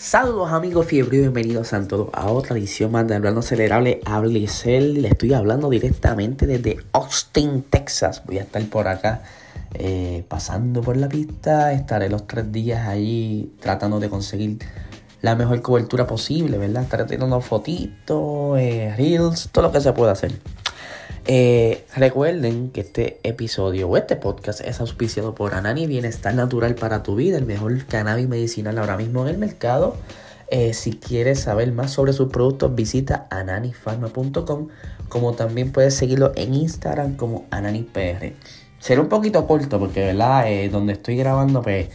Saludos amigos fiebre bienvenidos a todos a otra edición más de Hablando Acelerable Hablecel. Le estoy hablando directamente desde Austin, Texas. Voy a estar por acá eh, pasando por la pista. Estaré los tres días allí tratando de conseguir la mejor cobertura posible, ¿verdad? Estaré teniendo fotitos, eh, reels, todo lo que se pueda hacer. Eh, recuerden que este episodio o este podcast es auspiciado por Anani Bienestar Natural para tu vida, el mejor cannabis medicinal ahora mismo en el mercado. Eh, si quieres saber más sobre sus productos, visita ananifarma.com, como también puedes seguirlo en Instagram como AnaniPR. Será un poquito corto porque, ¿verdad? Eh, donde estoy grabando, pues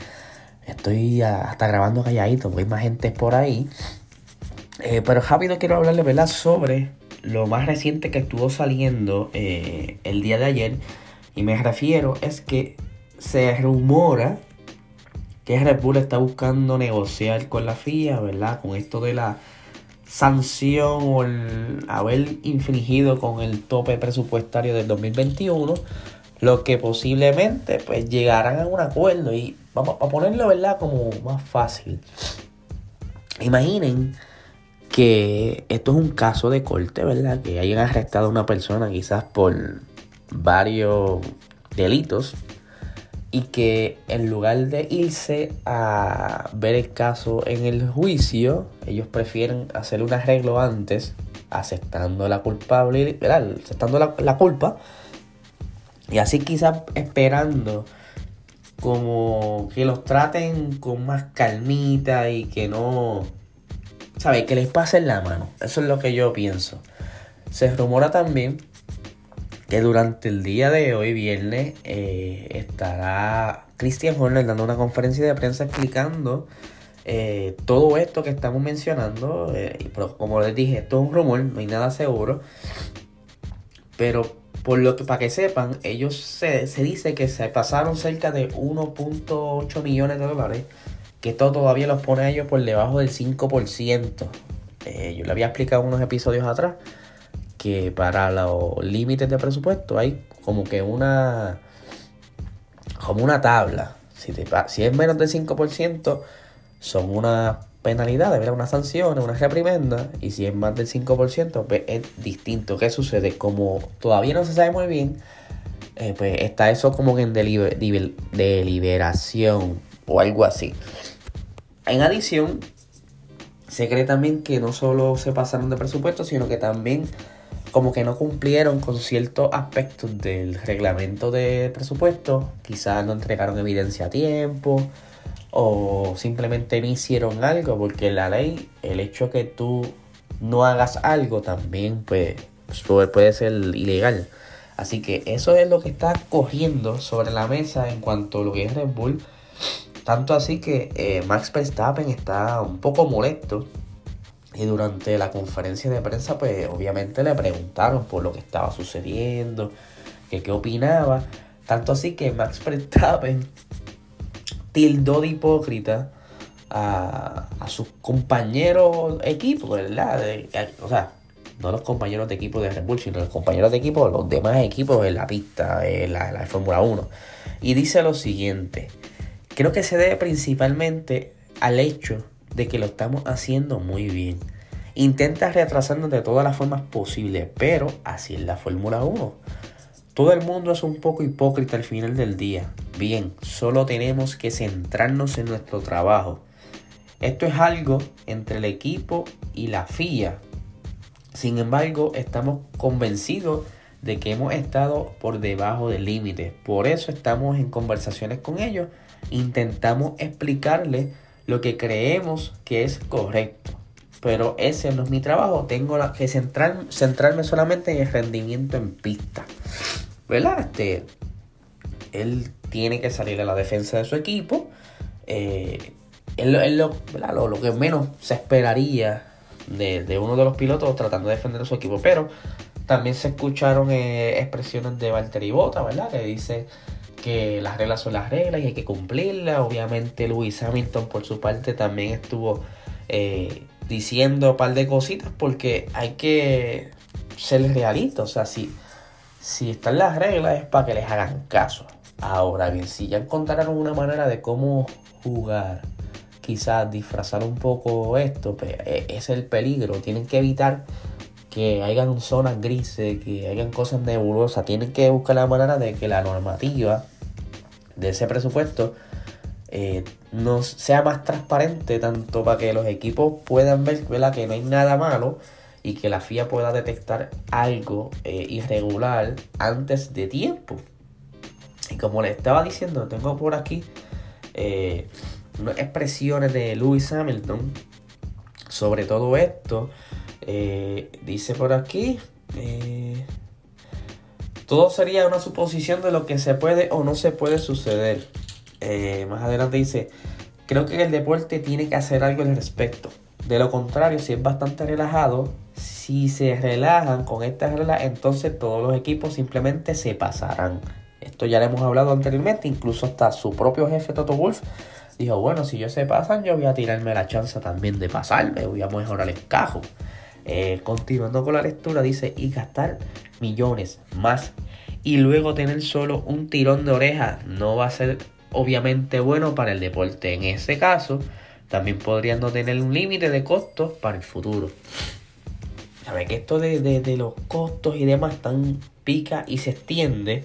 estoy hasta grabando calladito, porque hay más gente por ahí. pero rápido quiero hablarle, ¿verdad? Sobre lo más reciente que estuvo saliendo eh, el día de ayer, y me refiero es que se rumora que Red Bull está buscando negociar con la FIA, ¿verdad? Con esto de la sanción o haber infringido con el tope presupuestario del 2021, lo que posiblemente pues llegarán a un acuerdo y vamos a ponerlo, ¿verdad? Como más fácil. Imaginen que esto es un caso de corte, ¿verdad? Que hayan arrestado a una persona quizás por varios delitos y que en lugar de irse a ver el caso en el juicio, ellos prefieren hacer un arreglo antes, aceptando la culpable, ¿verdad? aceptando la, la culpa y así quizás esperando como que los traten con más calmita y que no ¿sabes? Que les pasen la mano. Eso es lo que yo pienso. Se rumora también que durante el día de hoy, viernes, eh, estará Christian Horner dando una conferencia de prensa explicando eh, todo esto que estamos mencionando. Eh, pero como les dije, esto es un rumor, no hay nada seguro. Pero por lo que para que sepan, ellos se, se dice que se pasaron cerca de 1.8 millones de dólares que esto todavía los pone ellos por debajo del 5%. Eh, yo le había explicado unos episodios atrás que para los límites de presupuesto hay como que una como una tabla. Si, si es menos del 5%, son una penalidad, ¿verdad? una sanción, una reprimenda. Y si es más del 5%, pues es distinto. ¿Qué sucede? Como todavía no se sabe muy bien, eh, pues está eso como en deliberación o algo así. En adición, se cree también que no solo se pasaron de presupuesto, sino que también como que no cumplieron con ciertos aspectos del reglamento de presupuesto. Quizás no entregaron evidencia a tiempo o simplemente no hicieron algo, porque la ley, el hecho que tú no hagas algo también pues, puede ser ilegal. Así que eso es lo que está cogiendo sobre la mesa en cuanto a lo que es Red Bull tanto así que eh, Max Verstappen está un poco molesto. Y durante la conferencia de prensa, pues obviamente le preguntaron por lo que estaba sucediendo, que qué opinaba. Tanto así que Max Verstappen tildó de hipócrita a, sus compañeros de equipo, ¿verdad? o sea, no los compañeros de equipo de Red Bull, sino los compañeros de equipo de los demás equipos en la pista, en la, la Fórmula 1. Y dice lo siguiente. Creo que se debe principalmente al hecho de que lo estamos haciendo muy bien. Intenta retrasarnos de todas las formas posibles, pero así es la Fórmula 1. Todo el mundo es un poco hipócrita al final del día. Bien, solo tenemos que centrarnos en nuestro trabajo. Esto es algo entre el equipo y la FIA. Sin embargo, estamos convencidos de que hemos estado por debajo del límite. Por eso estamos en conversaciones con ellos intentamos explicarle lo que creemos que es correcto. Pero ese no es mi trabajo. Tengo que centrar, centrarme solamente en el rendimiento en pista. ¿Verdad? Este, él tiene que salir a la defensa de su equipo. Eh, es, lo, lo, que menos se esperaría de, uno de los pilotos tratando de defender a su equipo. Pero también se escucharon eh, expresiones de Valtteri Bota, ¿verdad? Que dice que las reglas son las reglas y hay que cumplirlas. Obviamente Luis Hamilton por su parte también estuvo eh, diciendo un par de cositas porque hay que ser realista. O sea, si, si están las reglas es para que les hagan caso. Ahora bien, si ya encontraron una manera de cómo jugar quizás disfrazar un poco esto, pues e, es el peligro. Tienen que evitar que hayan zonas grises, que hayan cosas nebulosas. Tienen que buscar la manera de que la normativa de ese presupuesto eh, no sea más transparente, tanto para que los equipos puedan ver que no hay nada malo y que la FIA pueda detectar algo eh, irregular antes de tiempo. Y como le estaba diciendo, tengo por aquí eh, unas expresiones de Lewis Hamilton sobre todo esto. Eh, dice por aquí. Todo sería una suposición de lo que se puede o no se puede suceder. Eh, más adelante dice, creo que el deporte tiene que hacer algo al respecto. De lo contrario, si es bastante relajado, si se relajan con estas reglas, entonces todos los equipos simplemente se pasarán. Esto ya lo hemos hablado anteriormente, incluso hasta su propio jefe Toto Wolf dijo, bueno, si ellos se pasan, yo voy a tirarme la chance también de pasarme, voy a mejorar el cajo. Eh, continuando con la lectura, dice, y gastar millones más y luego tener solo un tirón de oreja no va a ser obviamente bueno para el deporte. En ese caso, también podrían no tener un límite de costos para el futuro. Sabe que esto de, los costos y demás tan pica y se extiende.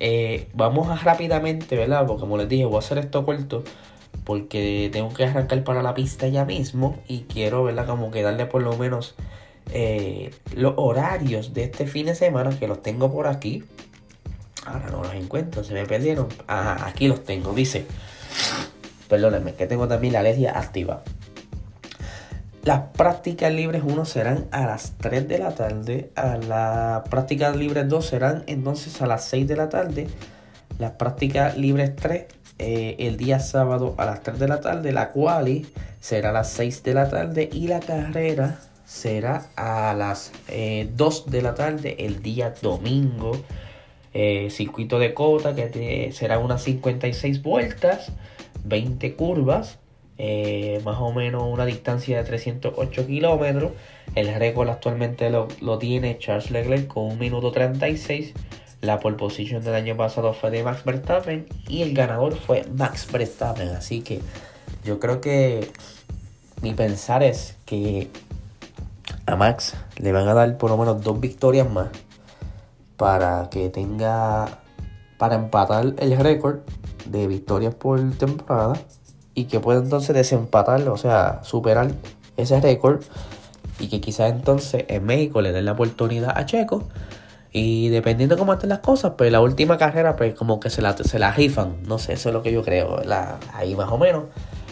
Eh, vamos a rápidamente, ¿verdad? Porque como les dije, voy a hacer esto corto porque tengo que arrancar para la pista ya mismo y quiero, ¿verdad? Como que darle por lo menos eh, los horarios de este fin de semana que los tengo por aquí. Ahora no los encuentro, se me perdieron. Ah, aquí los tengo, dice. Perdónenme, que tengo también la alergia activa. Las prácticas libres 1 serán a las 3 de la tarde. A las prácticas libres 2 serán entonces a las 6 de la tarde. Las prácticas libres 3 eh, el día sábado a las 3 de la tarde. La quali será a las 6 de la tarde y la carrera será a las 2 eh, de la tarde el día domingo. Eh, circuito de cota que será unas 56 vueltas, 20 curvas, más o menos una distancia de 308 kilómetros. El récord actualmente lo, lo tiene Charles Leclerc con 1 minuto 36. La pole position del año pasado fue de Max Verstappen y el ganador fue Max Verstappen. Así que yo creo que mi pensar es que a Max le van a dar por lo menos dos victorias más para que tenga para empatar el récord de victorias por temporada y que pueda entonces desempatarlo, o sea, superar ese récord y que quizás entonces en México le den la oportunidad a Checo y dependiendo de cómo estén las cosas, pues la última carrera, pues como que se la, se la rifan. No sé, eso es lo que yo creo, la, ahí más o menos.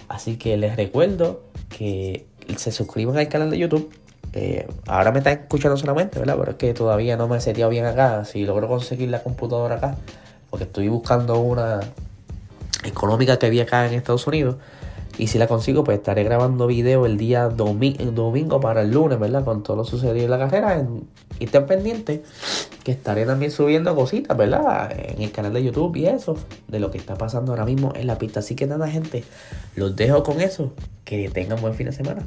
Así que les recuerdo que se suscriban al canal de YouTube. Eh, ahora me están escuchando solamente, ¿verdad? Pero es que todavía no me he seteado bien acá. Si logro conseguir la computadora acá, porque estoy buscando una económica que había acá en Estados Unidos. Y si la consigo, pues estaré grabando video el día domingo para el lunes, ¿verdad? Con todo lo sucedido en la carrera. y estén pendientes que estaré también subiendo cositas, ¿verdad? En el canal de YouTube y eso, de lo que está pasando ahora mismo en la pista. Así que nada, gente, los dejo con eso. Que tengan buen fin de semana.